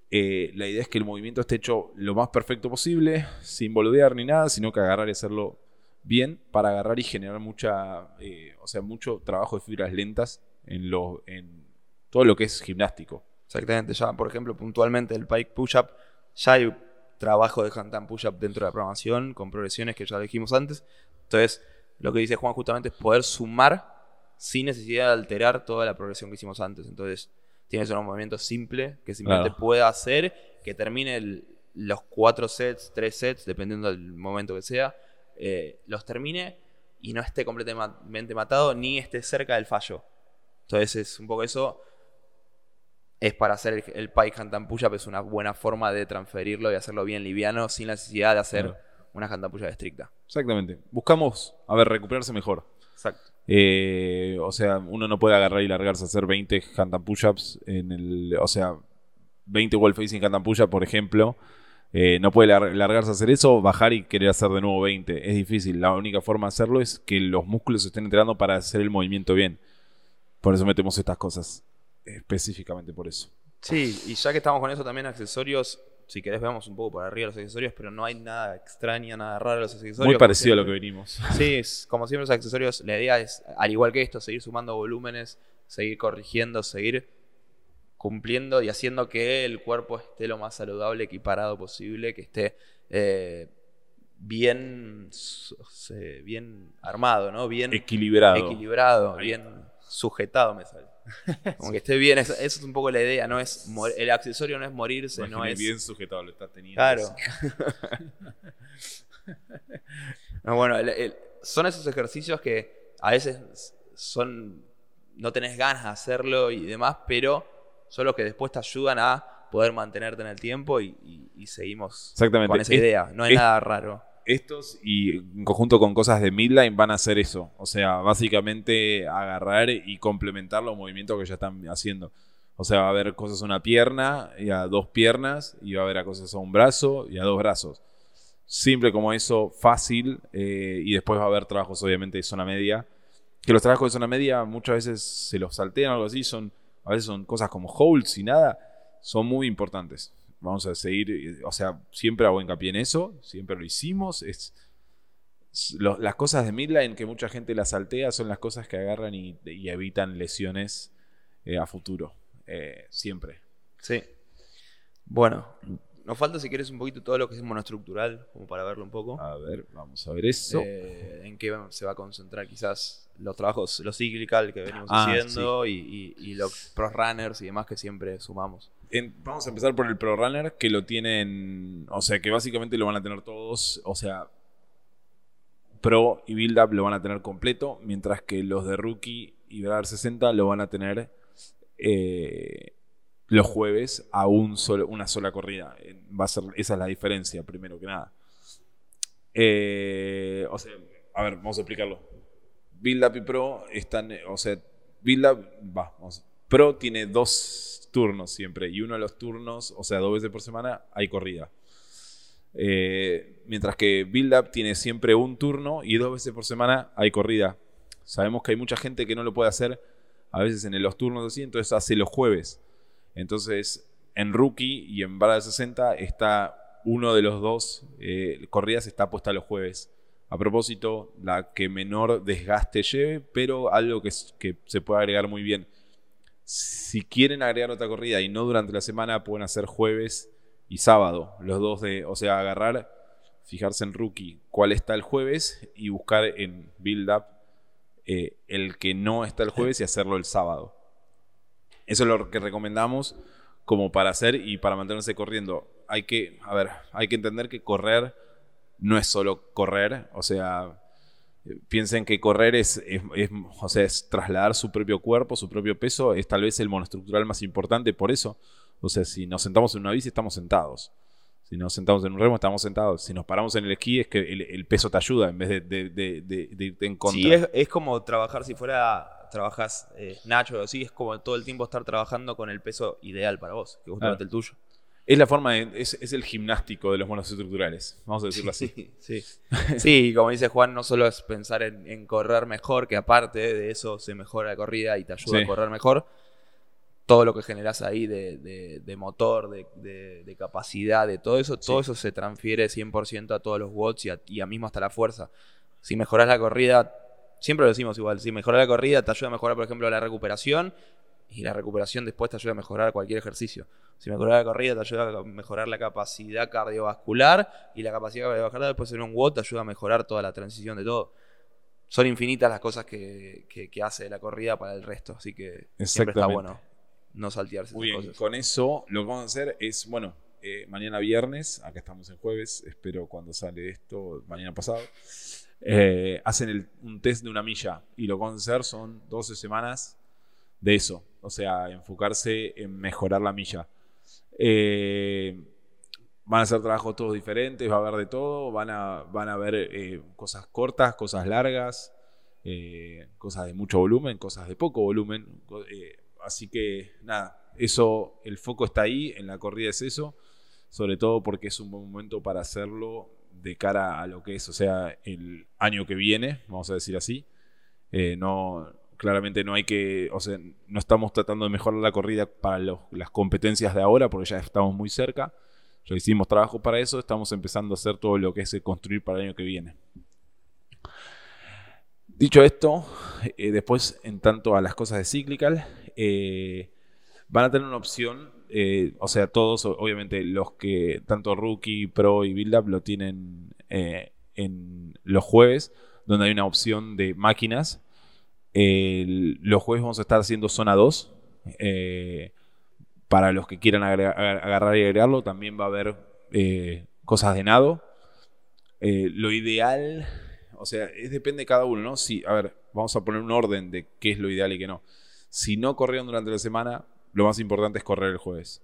[SPEAKER 2] Eh, la idea es que el movimiento esté hecho lo más perfecto posible, sin boludear ni nada, sino que agarrar y hacerlo bien para agarrar y generar mucha, eh, o sea, mucho trabajo de fibras lentas en, lo, en todo lo que es gimnástico.
[SPEAKER 1] Exactamente, ya por ejemplo puntualmente el pike push-up, ya hay trabajo de handstand push-up dentro de la programación con progresiones que ya dijimos antes. Entonces, lo que dice Juan justamente es poder sumar sin necesidad de alterar toda la progresión que hicimos antes. Entonces, tienes un movimiento simple que simplemente pueda hacer, que termine los cuatro sets, tres sets, dependiendo del momento que sea, eh, los termine y no esté completamente matado ni esté cerca del fallo. Entonces, es un poco eso. Es para hacer el, el pike handstand push-up, es una buena forma de transferirlo y hacerlo bien liviano sin necesidad de hacer una handstand push-up estricta.
[SPEAKER 2] Exactamente. Buscamos, a ver, recuperarse mejor.
[SPEAKER 1] Exacto.
[SPEAKER 2] Eh, o sea, uno no puede agarrar y largarse a hacer 20 handstand push-ups en el. O sea, 20 wall facing handstand push-ups, por ejemplo. Eh, no puede largarse a hacer eso, bajar y querer hacer de nuevo 20. Es difícil. La única forma de hacerlo es que los músculos se estén entrenando para hacer el movimiento bien. Por eso metemos estas cosas. Específicamente por eso.
[SPEAKER 1] Sí, y ya que estamos con eso también, accesorios si querés vemos un poco por arriba los accesorios, pero no hay nada extraño, nada raro en los accesorios.
[SPEAKER 2] Muy parecido a lo que venimos.
[SPEAKER 1] Sí, como siempre los accesorios, la idea es, al igual que esto, seguir sumando volúmenes, seguir corrigiendo, seguir cumpliendo y haciendo que el cuerpo esté lo más saludable, equiparado posible, que esté eh, bien, bien armado, ¿no? Bien
[SPEAKER 2] equilibrado.
[SPEAKER 1] Equilibrado, bien sujetado me sale. Como que esté bien, esa, es un poco la idea, no es el accesorio no es morirse, no es
[SPEAKER 2] bien sujetado, lo está teniendo.
[SPEAKER 1] Claro. bueno, son esos ejercicios que a veces son no tenés ganas de hacerlo y demás, pero son los que después te ayudan a poder mantenerte en el tiempo y, seguimos con esa idea. No es nada raro
[SPEAKER 2] estos y en conjunto con cosas de midline van a hacer eso. O sea, básicamente agarrar y complementar los movimientos que ya están haciendo. O sea, va a haber cosas a una pierna y a dos piernas y va a haber cosas a un brazo y a dos brazos. simple como eso, fácil, eh, y después va a haber trabajos obviamente de zona media, que los trabajos de zona media muchas veces se los saltean o algo así, son, a veces son cosas como holds y nada, son muy importantes. Vamos a seguir, o sea, siempre hago hincapié en eso, siempre lo hicimos, es... las cosas de midline que mucha gente las saltea son las cosas que agarran y, evitan lesiones eh, a futuro. Eh, siempre.
[SPEAKER 1] Sí. Bueno, nos falta, si quieres, un poquito todo lo que es monoestructural, como para verlo un poco.
[SPEAKER 2] A ver, vamos a ver eso.
[SPEAKER 1] Eh, en qué se va a concentrar quizás los trabajos, los cyclical que venimos ah, haciendo y, los pro runners y demás que siempre sumamos.
[SPEAKER 2] Vamos a empezar por el pro runner, que lo tienen, o sea, que básicamente lo van a tener todos, o sea, pro y build up lo van a tener completo, mientras que los de rookie y Bradar 60 lo van a tener eh, los jueves a un solo, una sola corrida. Va a ser, esa es la diferencia, primero que nada. Eh, o sea, a ver, vamos a explicarlo. Build Up y Pro están, o sea, Build Up, va, Pro tiene dos turnos siempre y uno de los turnos, o sea, dos veces por semana hay corrida. Eh, mientras que Build Up tiene siempre un turno y dos veces por semana hay corrida. Sabemos que hay mucha gente que no lo puede hacer a veces en los turnos así, entonces hace los jueves. Entonces, en Rookie y en Vara de 60 está uno de los dos eh, corridas está puesta los jueves. A propósito, la que menor desgaste lleve, pero algo que se puede agregar muy bien. Si quieren agregar otra corrida y no durante la semana, pueden hacer jueves y sábado. Los dos de, o sea, agarrar, fijarse en Rookie cuál está el jueves y buscar en Build Up eh, el que no está el jueves y hacerlo el sábado. Eso es lo que recomendamos como para hacer y para mantenerse corriendo. Hay que, a ver, hay que entender que correr no es solo correr, o sea, piensen que correr es, o sea, es trasladar su propio cuerpo, su propio peso, es tal vez el monoestructural más importante por eso. O sea, si nos sentamos en una bici, estamos sentados. Si nos sentamos en un remo, estamos sentados. Si nos paramos en el esquí, es que el, peso te ayuda en vez de, de, irte en contra.
[SPEAKER 1] Sí, es, como trabajar si fuera, trabajas eh, Nacho o así, es como todo el tiempo estar trabajando con el peso ideal para vos, que justamente el tuyo.
[SPEAKER 2] Es la forma, es, el gimnástico de los monos estructurales, vamos a decirlo
[SPEAKER 1] así. Sí, sí. como dice Juan, no solo es pensar en, correr mejor, que aparte de eso se mejora la corrida y te ayuda a correr mejor, todo lo que generas ahí de, motor, de, capacidad, de todo eso, todo eso se transfiere 100% a todos los watts y a, y mismo hasta la fuerza. Si mejoras la corrida, siempre lo decimos igual, si mejoras la corrida te ayuda a mejorar, por ejemplo, la recuperación y la recuperación después te ayuda a mejorar cualquier ejercicio. Si mejoras la corrida te ayuda a mejorar la capacidad cardiovascular y la capacidad cardiovascular después en un watt te ayuda a mejorar toda la transición de todo. Son infinitas las cosas que, hace la corrida para el resto, así que siempre está bueno no saltearse.
[SPEAKER 2] Muy bien, con eso lo que vamos a hacer es, bueno, eh, mañana viernes, acá estamos en jueves, espero cuando sale esto, mañana pasado, eh, hacen un test de una milla y lo que vamos a hacer son 12 semanas de eso, o sea, enfocarse en mejorar la milla. Eh, van a hacer trabajos todos diferentes, va a haber de todo, van a, van a ver cosas cortas, cosas largas, cosas de mucho volumen, cosas de poco volumen Así que nada, eso, el foco está ahí, en la corrida es eso, sobre todo porque es un buen momento para hacerlo de cara a lo que es, o sea, el año que viene, vamos a decir así. Eh, no, claramente no hay que, o sea, no estamos tratando de mejorar la corrida para las competencias de ahora, porque ya estamos muy cerca. Ya hicimos trabajo para eso, estamos empezando a hacer todo lo que es construir para el año que viene. Dicho esto, eh, después en tanto a las cosas de Cyclical, eh, van a tener una opción, eh, o sea, todos, obviamente los que tanto Rookie, Pro y Build Up lo tienen en los jueves, donde hay una opción de máquinas. Los jueves vamos a estar haciendo zona 2. para los que quieran agarrar y agregarlo, también va a haber cosas de nado. lo ideal o sea, es, depende de cada uno, ¿no? Si, a ver, vamos a poner un orden de qué es lo ideal y qué no. Si no corrieron durante la semana, lo más importante es correr el jueves.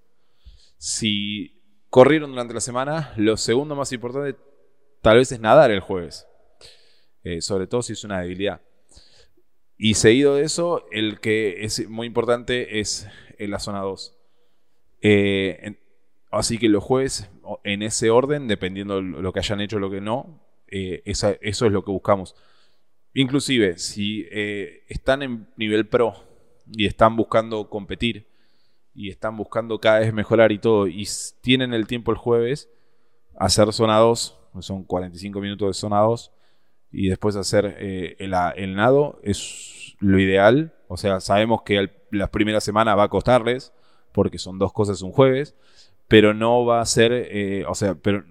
[SPEAKER 2] Si corrieron durante la semana, lo segundo más importante tal vez es nadar el jueves. Eh, sobre todo si es una debilidad. Y seguido de eso, el que es muy importante es en la zona 2. Eh, así que los jueves, en ese orden, dependiendo lo que hayan hecho o lo que no, eh, esa- eso es lo que buscamos. Inclusive, si eh, están en nivel pro y están buscando competir y están buscando cada vez mejorar y todo, y tienen el tiempo el jueves, hacer zona 2, son 45 minutos de zona 2, y después hacer eh, el, nado es lo ideal. O sea, sabemos que al- la primera semana va a costarles, porque son dos cosas un jueves, pero no va a ser, eh, o sea, pero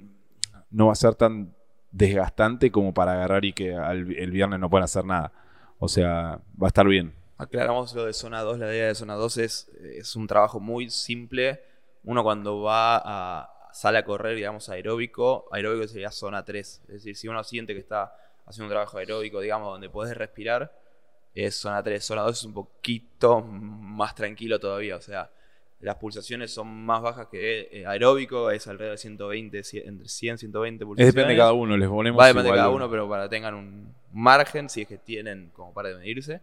[SPEAKER 2] no va a ser tan desgastante como para agarrar y que el viernes no puedan hacer nada. O sea, va a estar bien.
[SPEAKER 1] Aclaramos lo de zona 2. La idea de zona 2 es, es un trabajo muy simple. Uno cuando va a sale a correr, digamos, aeróbico, aeróbico sería zona 3. Es decir, si uno siente que está haciendo un trabajo aeróbico, digamos, donde puedes respirar, es zona 3. Zona 2 es un poquito más tranquilo todavía. O sea, las pulsaciones son más bajas que eh, aeróbico, es alrededor de 120, cien- entre 100 y 120
[SPEAKER 2] Es
[SPEAKER 1] pulsaciones.
[SPEAKER 2] depende de cada uno, les ponemos
[SPEAKER 1] Va a depender de
[SPEAKER 2] igual
[SPEAKER 1] cada
[SPEAKER 2] un-
[SPEAKER 1] uno, pero para que tengan un margen, si es que tienen como para medirse.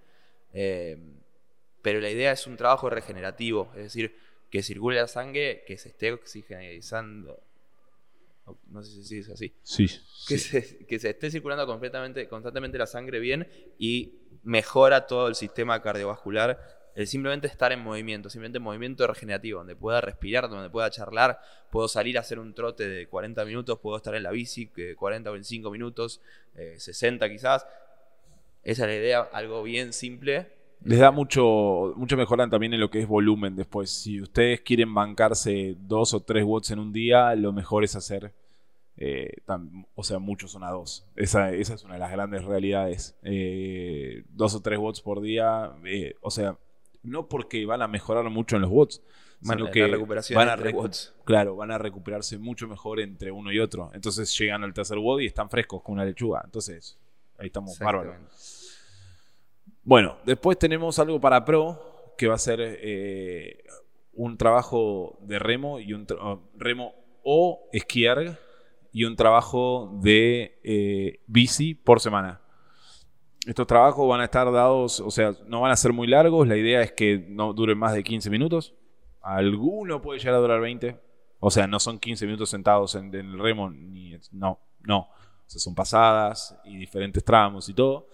[SPEAKER 1] Eh, pero la idea es un trabajo regenerativo, es decir, que circule la sangre, que se esté oxigenizando. No sé si es así.
[SPEAKER 2] Sí,
[SPEAKER 1] Que,
[SPEAKER 2] sí.
[SPEAKER 1] se, que se esté circulando completamente, constantemente la sangre bien y mejora todo el sistema cardiovascular. El simplemente estar en movimiento, simplemente en movimiento regenerativo, donde pueda respirar, donde pueda charlar, puedo salir a hacer un trote de 40 minutos, puedo estar en la bici que 40 o 25 minutos, eh, 60 quizás. Esa es la idea, algo bien simple.
[SPEAKER 2] Les da mucho, mucho mejoran también en lo que es volumen después. Si ustedes quieren bancarse dos o tres watts en un día, lo mejor es hacer, eh, o sea, muchos zona 2. Esa, esa es una de las grandes realidades. Eh, dos o tres watts por día, eh, o sea, no porque van a mejorar mucho en los watts, sino
[SPEAKER 1] la
[SPEAKER 2] que
[SPEAKER 1] recuperación
[SPEAKER 2] van a, recu-
[SPEAKER 1] watts.
[SPEAKER 2] claro, van a recuperarse mucho mejor entre uno y otro. Entonces llegan al tercer watt y están frescos con una lechuga. Entonces, ahí estamos bárbaros. Bueno, después tenemos algo para pro, que va a ser eh, un trabajo de remo y un oh, remo o esquiar y un trabajo de eh, bici por semana. Estos trabajos van a estar dados, o sea, no van a ser muy largos. La idea es que no duren más de 15 minutos. Alguno puede llegar a durar 20. O sea, no son 15 minutos sentados en, en el remo, ni no, no. O sea, son pasadas y diferentes tramos y todo.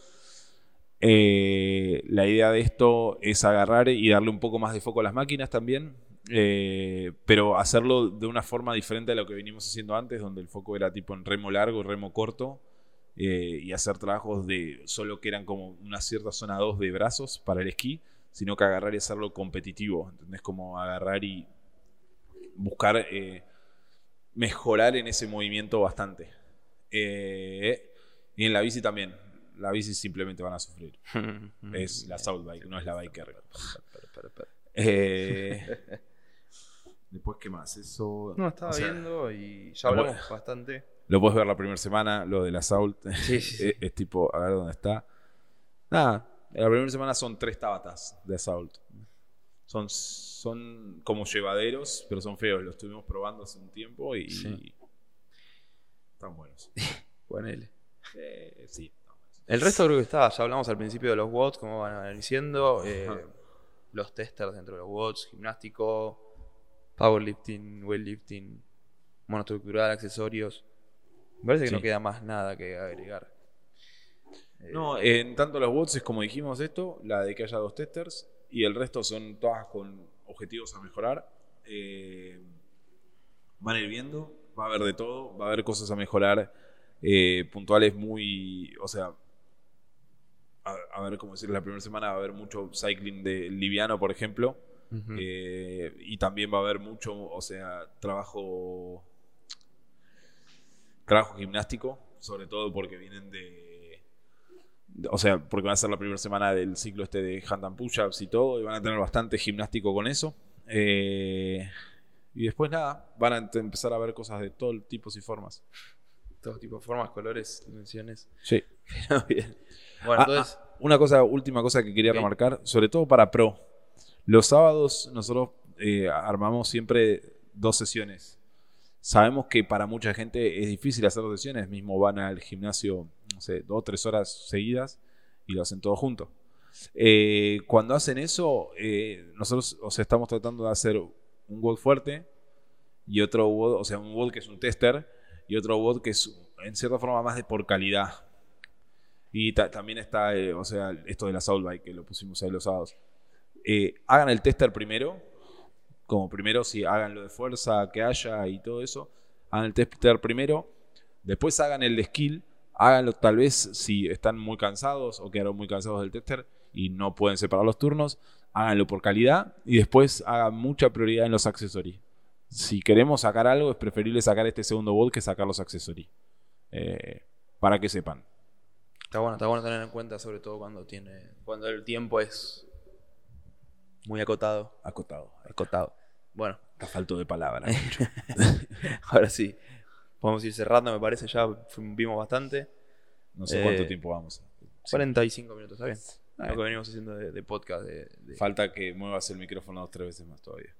[SPEAKER 2] Eh, la idea de esto es agarrar y darle un poco más de foco a las máquinas también, eh, pero hacerlo de una forma diferente a lo que venimos haciendo antes, donde el foco era tipo en remo largo, remo corto, eh, y hacer trabajos de solo que eran como una cierta zona 2 de brazos para el esquí, sino que agarrar y hacerlo competitivo, ¿entendés? Como agarrar y buscar mejorar en ese movimiento bastante. Y en la bici también. La bici simplemente van a sufrir. Es la South Bike, no es la Biker. Eh, Después, ¿qué más? Eso.
[SPEAKER 1] No, estaba
[SPEAKER 2] o sea,
[SPEAKER 1] viendo y ya
[SPEAKER 2] bueno.
[SPEAKER 1] hablamos bastante.
[SPEAKER 2] Lo puedes ver la primera semana, lo.
[SPEAKER 1] Sí, sí, sí.
[SPEAKER 2] es, es tipo, a ver dónde está. Nada, la primera semana son tres tabatas de Assault. Son, son como llevaderos, pero son feos. Los estuvimos probando hace un tiempo y.
[SPEAKER 1] Sí.
[SPEAKER 2] Están buenos.
[SPEAKER 1] Ponele.
[SPEAKER 2] Eh, sí.
[SPEAKER 1] El resto creo que está, ya hablamos al principio de los watts, cómo van diciendo, eh, los testers dentro de los watts, gimnástico, powerlifting, weightlifting, monoestructural, accesorios. Me parece que
[SPEAKER 2] Sí.
[SPEAKER 1] no queda más nada que agregar. Eh,
[SPEAKER 2] No, en tanto los bots es como dijimos esto, la de que haya dos testers y el resto son todas con objetivos a mejorar. Eh, van a ir viendo, va a haber de todo, va a haber cosas a mejorar eh, puntuales muy, o sea, a, a ver cómo decir, la primera semana va a haber mucho cycling de liviano, por ejemplo, eh, y también va a haber mucho, o sea, trabajo trabajo gimnástico, sobre todo porque vienen de, de- o sea, porque van a ser la primera semana del ciclo este de handstand push-ups y todo, y van a tener bastante gimnástico con eso. Eh, y después nada, van a empezar a ver cosas de todo tipos y formas.
[SPEAKER 1] Todo tipo de formas, colores, dimensiones.
[SPEAKER 2] Sí.
[SPEAKER 1] Pero bien. Bueno,
[SPEAKER 2] Ah,
[SPEAKER 1] entonces,
[SPEAKER 2] ah, una cosa, última cosa que quería remarcar, sobre todo para pro. Los sábados nosotros eh, armamos siempre dos sesiones. Sabemos que para mucha gente es difícil hacer dos sesiones, mismo van al gimnasio, no sé, dos o tres horas seguidas y lo hacen todo junto. Eh, cuando hacen eso, eh, nosotros o sea, estamos tratando de hacer un WOD fuerte y otro WOD, o sea, un WOD que es un tester y otro WOD que es en cierta forma más de por calidad. Y también está, eh, o sea, esto de la Soulbike que lo pusimos ahí los sábados. Eh, hagan el tester primero, como primero si hagan lo de fuerza que haya y todo eso, hagan el tester primero, después hagan el de skill, háganlo tal vez si están muy cansados o quedaron muy cansados del tester y no pueden separar los turnos, háganlo por calidad y después hagan mucha prioridad en los accesorios. Si queremos sacar algo, es preferible sacar este segundo bot que sacar los accesorios. Eh, para que sepan.
[SPEAKER 1] Está bueno, está bueno tener en cuenta, sobre todo cuando tiene. cuando el tiempo es muy acotado.
[SPEAKER 2] Acotado.
[SPEAKER 1] Acotado. Bueno.
[SPEAKER 2] Está falto de palabras.
[SPEAKER 1] Ahora sí. Podemos ir cerrando, me parece. Ya vimos bastante.
[SPEAKER 2] No sé cuánto eh, tiempo vamos.
[SPEAKER 1] 45 minutos, está bien. Lo que venimos haciendo de, podcast. De,
[SPEAKER 2] Falta que muevas el micrófono dos tres veces más todavía.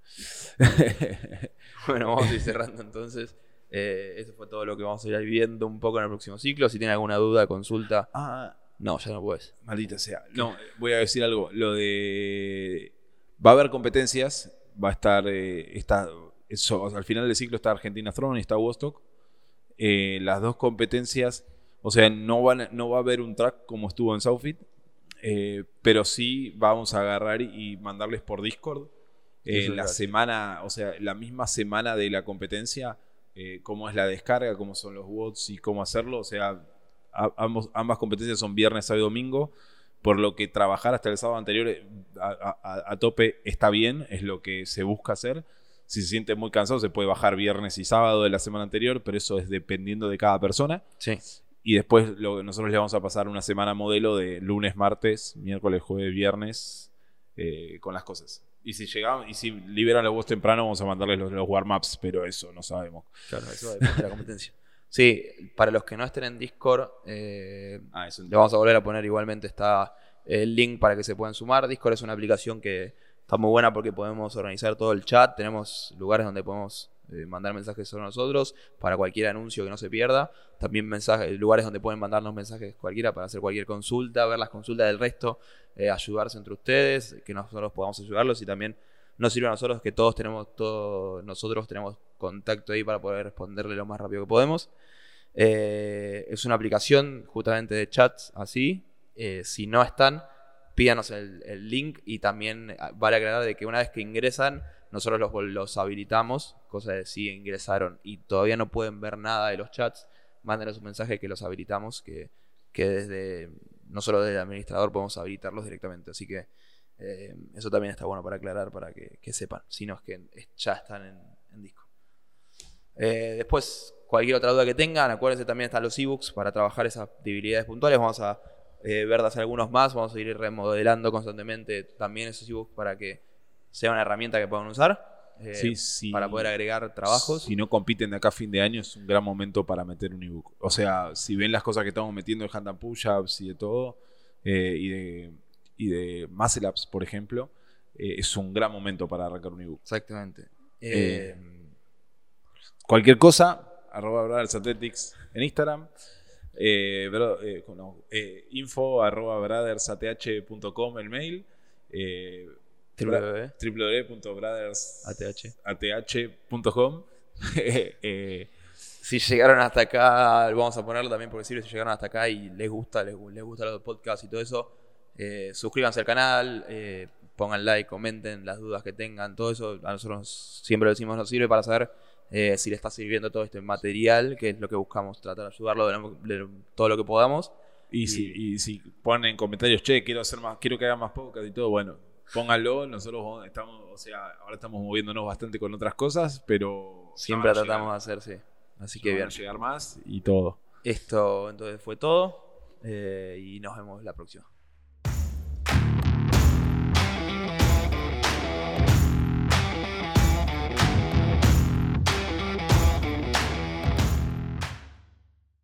[SPEAKER 1] bueno, vamos a ir cerrando entonces. Eh, eso fue todo lo que vamos a ir viendo un poco en el próximo ciclo. Si tienen alguna duda, consulta.
[SPEAKER 2] Ah,
[SPEAKER 1] no, ya no puedes.
[SPEAKER 2] Maldita sea. No, voy a decir algo. Lo de. Va a haber competencias. Va a estar. Eh, eso, al final del ciclo está Argentina Throne y está Wostock. Eh, las dos competencias. O sea, no, van, no va a haber un track como estuvo en Southfit eh, pero sí vamos a agarrar y mandarles por Discord en la semana, o sea, la misma semana de la competencia, eh, cómo es la descarga, cómo son los bots y cómo hacerlo. O sea, ambas competencias son viernes, sábado y domingo, por lo que trabajar hasta el sábado anterior eh, a, tope está bien, es lo que se busca hacer. Si se siente muy cansado, se puede bajar viernes y sábado de la semana anterior, pero eso es dependiendo de cada persona.
[SPEAKER 1] Sí.
[SPEAKER 2] Y después lo, nosotros le vamos a pasar una semana modelo de lunes, martes, miércoles, jueves, viernes eh, con las cosas. Y si llegamos, y si liberan la voz temprano, vamos a mandarles los, warm-ups, pero eso no sabemos.
[SPEAKER 1] Claro, eso depende de la competencia. Sí, para los que no estén en Discord, eh, ah, le vamos a volver a poner igualmente está el link para que se puedan sumar. Discord es una aplicación que está muy buena porque podemos organizar todo el chat, tenemos lugares donde podemos eh, mandar mensajes sobre nosotros para cualquier anuncio que no se pierda. También mensajes, lugares donde pueden mandarnos mensajes cualquiera para hacer cualquier consulta, ver las consultas del resto, eh, ayudarse entre ustedes, que nosotros podamos ayudarlos y también nos sirve a nosotros que todos tenemos, todos nosotros tenemos contacto ahí para poder responderle lo más rápido que podemos. Eh, es una aplicación justamente de chats así. si no están, pídanos el, el, link y también vale aclarar de que una vez que ingresan nosotros los, los habilitamos, cosa de si ingresaron y todavía no pueden ver nada de los chats, mándenos un mensaje que los habilitamos, que, que desde, no solo desde el administrador podemos habilitarlos directamente. Así que eh, eso también está bueno para aclarar, para que, sepan, si no es que ya están en, disco. Eh, después, cualquier otra duda que tengan, acuérdense también están los ebooks para trabajar esas debilidades puntuales. Vamos a eh, ver algunos más, vamos a ir remodelando constantemente también esos ebooks para que sea una herramienta que puedan usar. Eh, para poder agregar trabajos.
[SPEAKER 2] Si no compiten de acá a fin de año, es un gran momento para meter un ebook. O sea, si ven las cosas que estamos metiendo de hand and push-ups y de todo, eh, y, de, y de muscle ups, por ejemplo, eh, es un gran momento para arrancar un ebook.
[SPEAKER 1] Exactamente.
[SPEAKER 2] cualquier cosa, arroba Brothers Athletics en Instagram. info arroba brothersath.com el mail www.brothersath.com
[SPEAKER 1] eh, si llegaron hasta acá, vamos a ponerlo también porque sirve si llegaron hasta acá y les gusta, les, les gusta los podcasts y todo eso, eh, suscríbanse al canal, eh, pongan like, comenten las dudas que tengan, todo eso a nosotros siempre lo decimos nos sirve para saber si le está sirviendo todo este material, que es lo que buscamos, tratar de ayudarlo de, todo lo que podamos.
[SPEAKER 2] Y, Si, y si ponen en comentarios, che, quiero hacer más, quiero que haga más podcast y todo, bueno, pónganlo. Nosotros estamos, o sea, ahora estamos moviéndonos bastante con otras cosas, pero.
[SPEAKER 1] Siempre tratamos de hacer, sí. Así que bien.
[SPEAKER 2] llegar más y todo.
[SPEAKER 1] Esto entonces fue todo. Eh, y nos vemos la próxima.